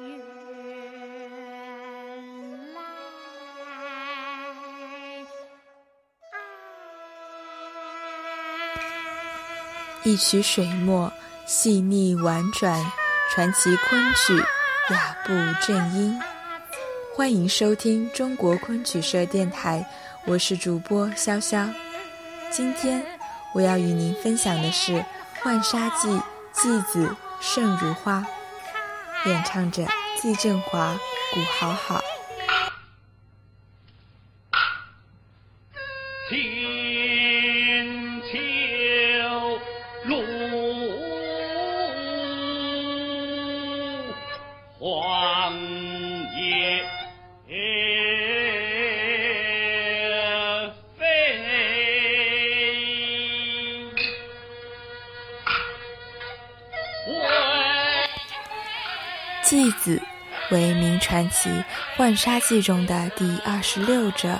原来一曲水墨，细腻婉转，传奇昆曲，雅步正音。欢迎收听中国昆曲社电台，我是主播潇潇。今天我要与您分享的是《浣纱记·继子胜如花》，演唱者季振华、古好好。金秋露黄叶飞。继子为明传奇《浣纱记》中的第二十六折。《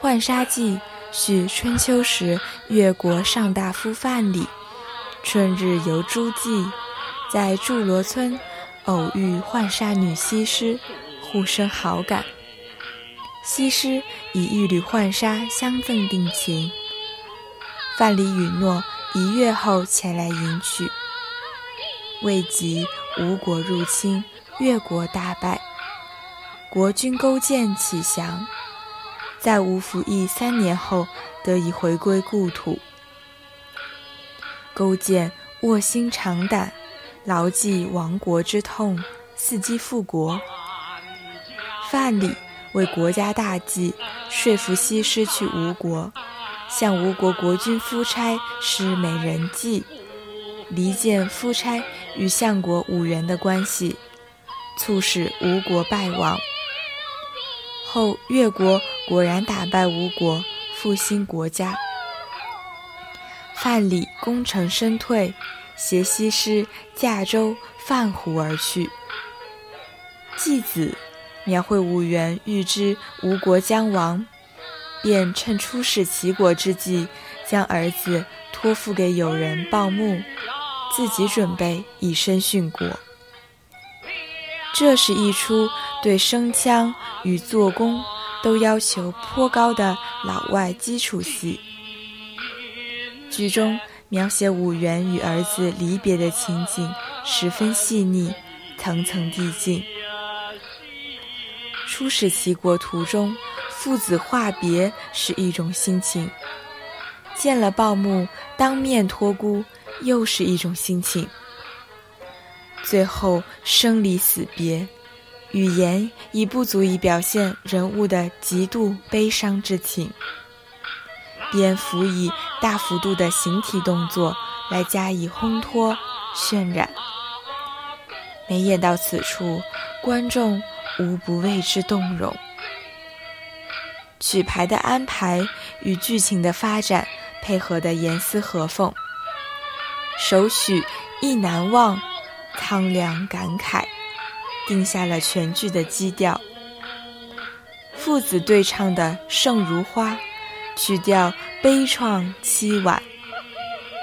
浣纱记》续春秋时越国上大夫范蠡春日游诸暨，在祝罗村偶遇浣纱女西施，互生好感。西施以一缕浣纱相赠定情，范蠡允诺一月后前来迎娶。未及吴国入侵，越国大败，国君勾践起降，在吴服役三年后得以回归故土。勾践卧薪尝胆，牢记亡国之痛，伺机复国。范蠡为国家大计，说服西施去吴国，向吴国国君夫差施美人计。离间夫差与相国武元的关系，促使吴国败亡。后越国果然打败吴国，复兴国家。范蠡功成身退，携西施驾舟泛湖而去。继子描绘武元预知吴国将亡，便趁出使齐国之际，将儿子托付给友人鲍牧。自己准备以身殉国，这是一出对声腔与做工都要求颇高的老外基础戏。剧中描写五元与儿子离别的情景十分细腻，层层递进。出使齐国途中，父子话别是一种心情；见了鲍牧，当面托孤。又是一种心情。最后生离死别，语言已不足以表现人物的极度悲伤之情，便辅以大幅度的形体动作来加以烘托渲染。每演到此处，观众无不为之动容。曲牌的安排与剧情的发展配合的严丝合缝。首曲意难忘，苍凉感慨，定下了全剧的基调。父子对唱的《胜如花》，曲调悲怆凄婉，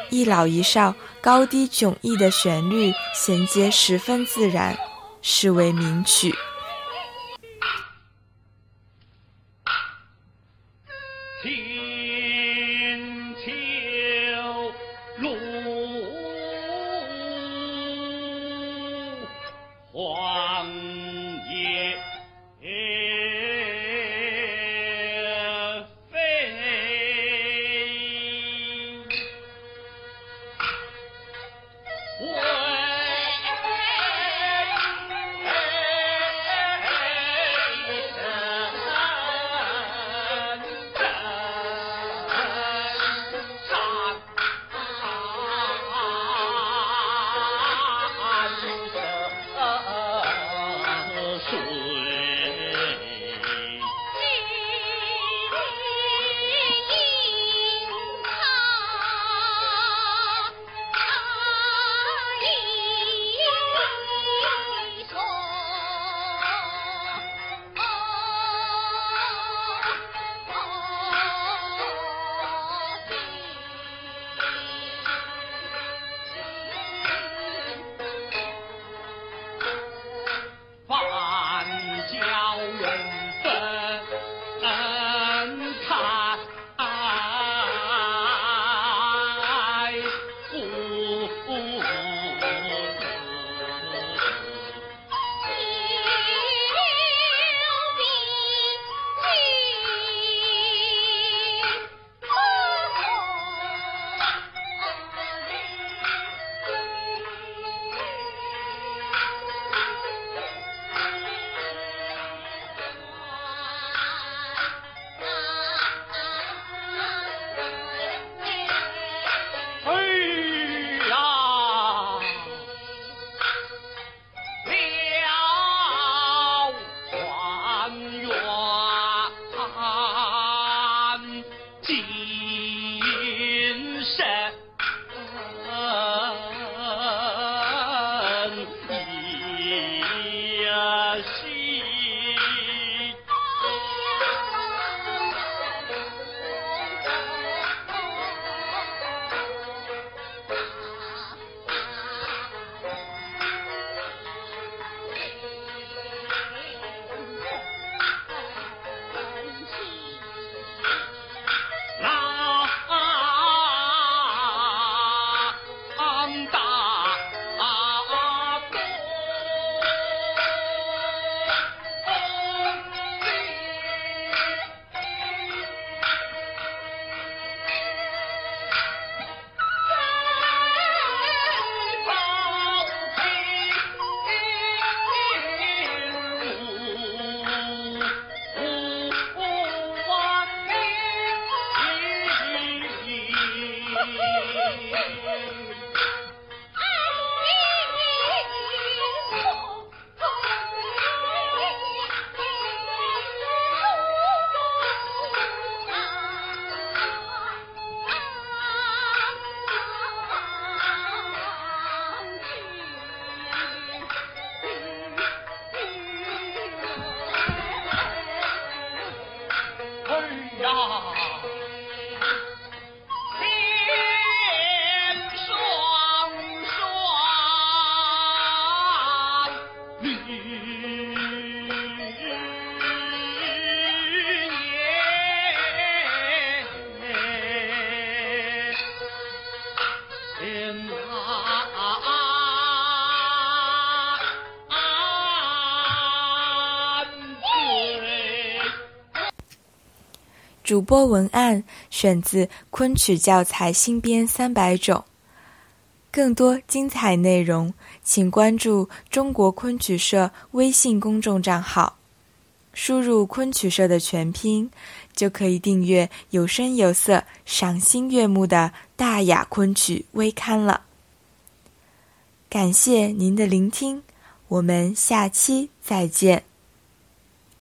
一老一少高低迥异的旋律衔接十分自然，是为名曲。主播文案选自昆曲教材新编三百种。更多精彩内容，请关注中国昆曲社微信公众账号，输入“昆曲社”的全拼，就可以订阅有声有色、赏心悦目的大雅昆曲微刊了。感谢您的聆听，我们下期再见。